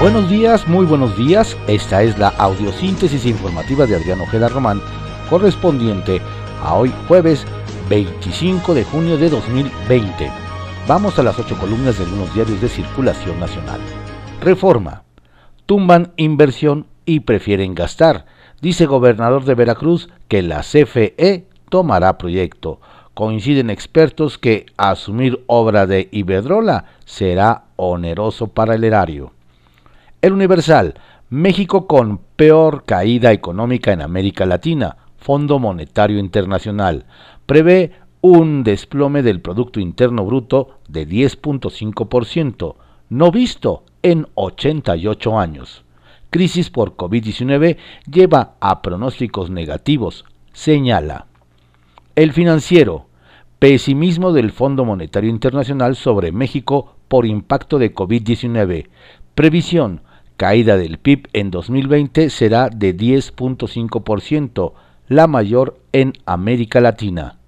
Buenos días, muy buenos días. Esta es la audiosíntesis informativa de Adrián Ojeda Román, correspondiente a hoy jueves 25 de junio de 2020. Vamos a las ocho columnas de algunos diarios de circulación nacional. Reforma. Tumban inversión y prefieren gastar. Dice gobernador de Veracruz que la CFE tomará proyecto. Coinciden expertos que asumir obra de Iberdrola será oneroso para el erario. El Universal, México con peor caída económica en América Latina, Fondo Monetario Internacional, prevé un desplome del Producto Interno Bruto de 10.5%, no visto en 88 años. Crisis por COVID-19 lleva a pronósticos negativos, señala. El financiero, pesimismo del Fondo Monetario Internacional sobre México por impacto de COVID-19, previsión, caída del PIB en 2020 será de 10.5%, la mayor en América Latina.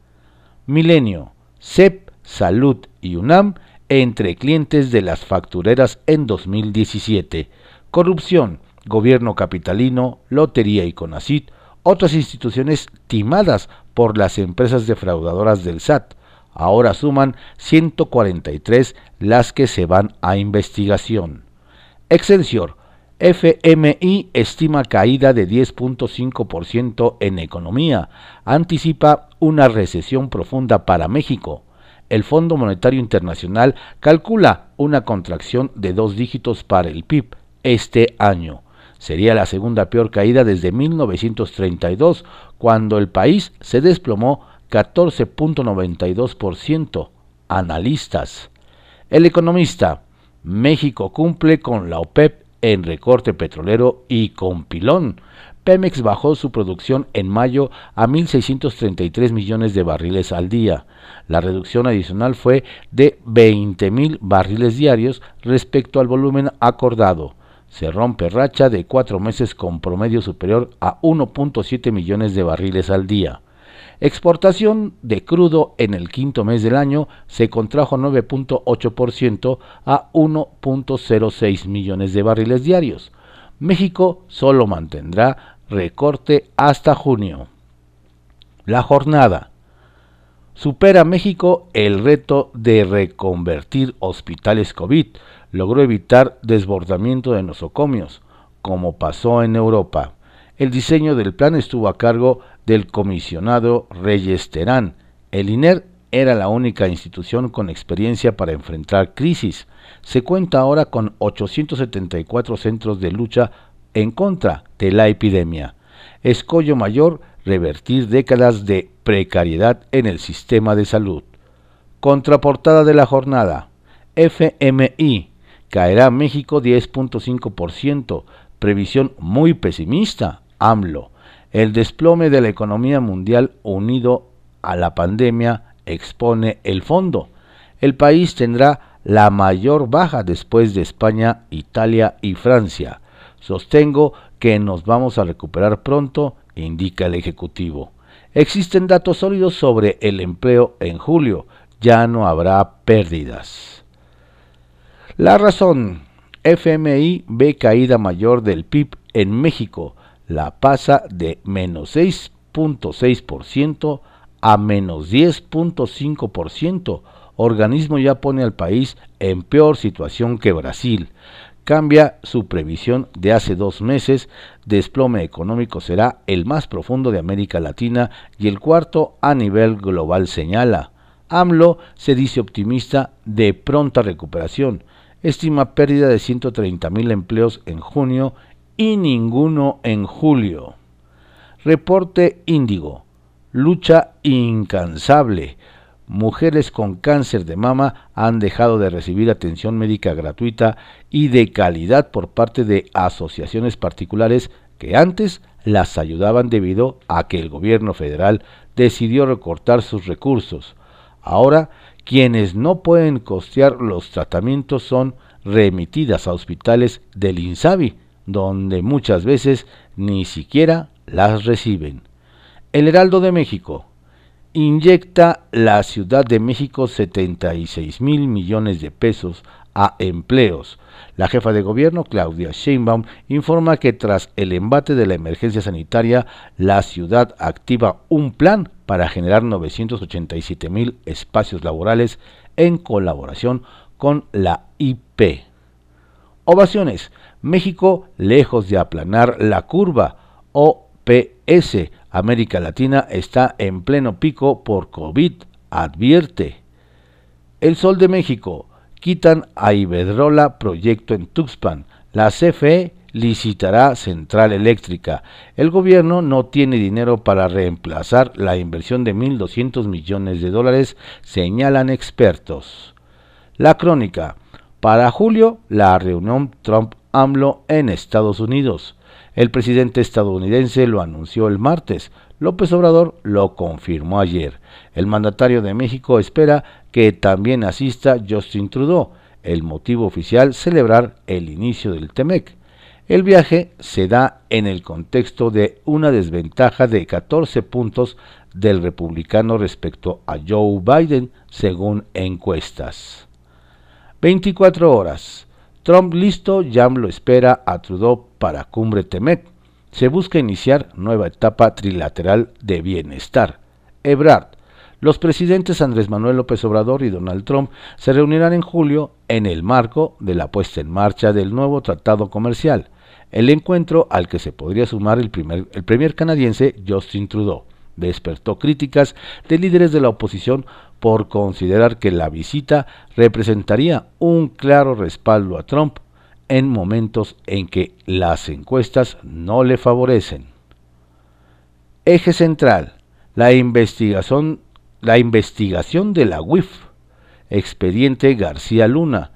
Milenio, CEP, Salud y UNAM entre clientes de las factureras en 2017. Corrupción, gobierno capitalino, lotería y CONACIT, otras instituciones timadas por las empresas defraudadoras del SAT. Ahora suman 143 las que se van a investigación. Excelsior, FMI estima caída de 10.5% en economía, anticipa una recesión profunda para México. El Fondo Monetario Internacional calcula una contracción de dos dígitos para el PIB este año. Sería la segunda peor caída desde 1932, cuando el país se desplomó 14.92%. Analistas. El economista. México cumple con la OPEP en recorte petrolero y con pilón. Pemex bajó su producción en mayo a 1.633 millones de barriles al día. La reducción adicional fue de 20.000 barriles diarios respecto al volumen acordado. Se rompe racha de cuatro meses con promedio superior a 1.7 millones de barriles al día. Exportación de crudo en el quinto mes del año se contrajo 9.8% a 1.06 millones de barriles diarios. México solo mantendrá recorte hasta junio. La jornada. Supera México el reto de reconvertir hospitales COVID. Logró evitar desbordamiento de nosocomios, como pasó en Europa. El diseño del plan estuvo a cargo del comisionado Reyes Terán. El INER era la única institución con experiencia para enfrentar crisis. Se cuenta ahora con 874 centros de lucha en contra de la epidemia. Escollo mayor, revertir décadas de precariedad en el sistema de salud. Contraportada de la jornada. FMI. Caerá México 10.5%. Previsión muy pesimista. AMLO. El desplome de la economía mundial unido a la pandemia expone el fondo. El país tendrá la mayor baja después de España, Italia y Francia. Sostengo que nos vamos a recuperar pronto, indica el Ejecutivo. Existen datos sólidos sobre el empleo en julio. Ya no habrá pérdidas. La razón. FMI ve caída mayor del PIB en México la pasa de menos 6.6% a menos 10.5%. Organismo ya pone al país en peor situación que Brasil. Cambia su previsión de hace dos meses. Desplome económico será el más profundo de América Latina y el cuarto a nivel global señala. AMLO se dice optimista de pronta recuperación. Estima pérdida de 130 mil empleos en junio y ninguno en julio. Reporte Índigo. Lucha incansable. Mujeres con cáncer de mama han dejado de recibir atención médica gratuita y de calidad por parte de asociaciones particulares que antes las ayudaban debido a que el gobierno federal decidió recortar sus recursos. Ahora, quienes no pueden costear los tratamientos son remitidas a hospitales del INSABI, donde muchas veces ni siquiera las reciben. El Heraldo de México inyecta la Ciudad de México 76 mil millones de pesos a empleos. La jefa de gobierno, Claudia Sheinbaum, informa que tras el embate de la emergencia sanitaria, la ciudad activa un plan para generar 987 mil espacios laborales en colaboración con la IP. Ovaciones. México lejos de aplanar la curva. OPS. América Latina está en pleno pico por COVID, advierte. El Sol de México. Quitan a Iberdrola proyecto en Tuxpan. La CFE licitará central eléctrica. El gobierno no tiene dinero para reemplazar la inversión de 1.200 millones de dólares, señalan expertos. La crónica. Para julio, la reunión Trump-AMLO en Estados Unidos. El presidente estadounidense lo anunció el martes. López Obrador lo confirmó ayer. El mandatario de México espera que también asista Justin Trudeau. El motivo oficial celebrar el inicio del TEMEC. El viaje se da en el contexto de una desventaja de 14 puntos del republicano respecto a Joe Biden, según encuestas. 24 horas. Trump listo, Jam lo espera a Trudeau para cumbre Temec. Se busca iniciar nueva etapa trilateral de bienestar. Ebrard. Los presidentes Andrés Manuel López Obrador y Donald Trump se reunirán en julio en el marco de la puesta en marcha del nuevo tratado comercial, el encuentro al que se podría sumar el primer, el premier canadiense Justin Trudeau despertó críticas de líderes de la oposición por considerar que la visita representaría un claro respaldo a Trump en momentos en que las encuestas no le favorecen. Eje central, la investigación, la investigación de la UIF, expediente García Luna,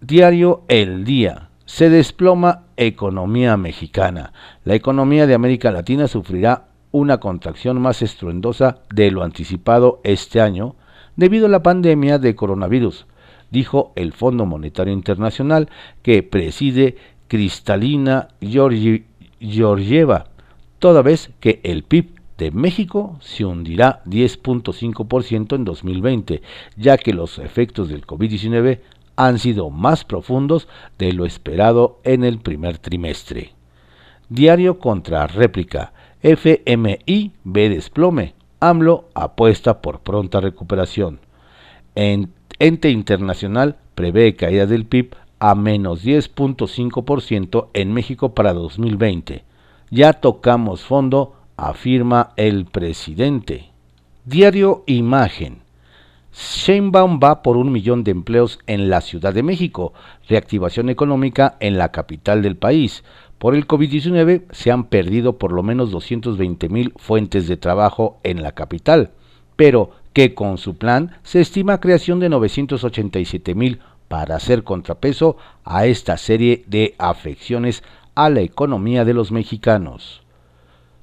diario El Día, se desploma economía mexicana. La economía de América Latina sufrirá una contracción más estruendosa de lo anticipado este año debido a la pandemia de coronavirus, dijo el Fondo Monetario Internacional que preside Cristalina Georgieva, toda vez que el PIB de México se hundirá 10.5% en 2020, ya que los efectos del COVID-19 han sido más profundos de lo esperado en el primer trimestre. Diario contra réplica. FMI ve desplome. AMLO apuesta por pronta recuperación. ente internacional prevé caída del PIB a menos 10.5% en México para 2020. Ya tocamos fondo, afirma el presidente. Diario Imagen. Sheinbaum va por un millón de empleos en la Ciudad de México, reactivación económica en la capital del país. Por el COVID-19 se han perdido por lo menos 220 mil fuentes de trabajo en la capital, pero que con su plan se estima creación de 987 mil para hacer contrapeso a esta serie de afecciones a la economía de los mexicanos.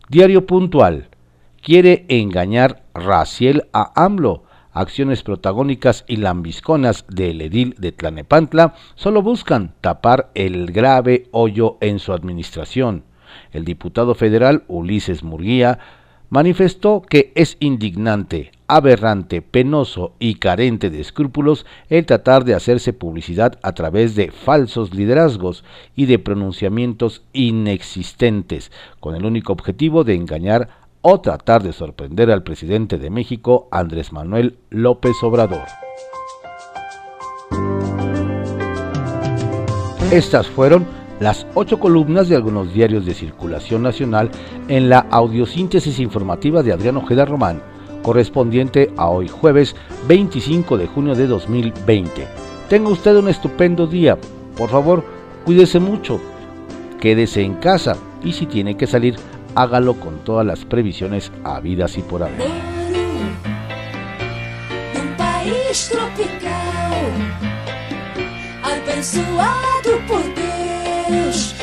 Diario puntual. Quiere engañar Raciel a AMLO acciones protagónicas y lambisconas del edil de Tlanepantla solo buscan tapar el grave hoyo en su administración. El diputado federal Ulises Murguía manifestó que es indignante, aberrante, penoso y carente de escrúpulos el tratar de hacerse publicidad a través de falsos liderazgos y de pronunciamientos inexistentes, con el único objetivo de engañar o tratar de sorprender al presidente de México, Andrés Manuel López Obrador. Estas fueron las ocho columnas de algunos diarios de circulación nacional en la audiosíntesis informativa de Adrián Ojeda Román, correspondiente a hoy jueves 25 de junio de 2020. Tenga usted un estupendo día. Por favor, cuídese mucho. Quédese en casa y si tiene que salir, hágalo con todas las previsiones habidas y por haber. Abençoado por Deus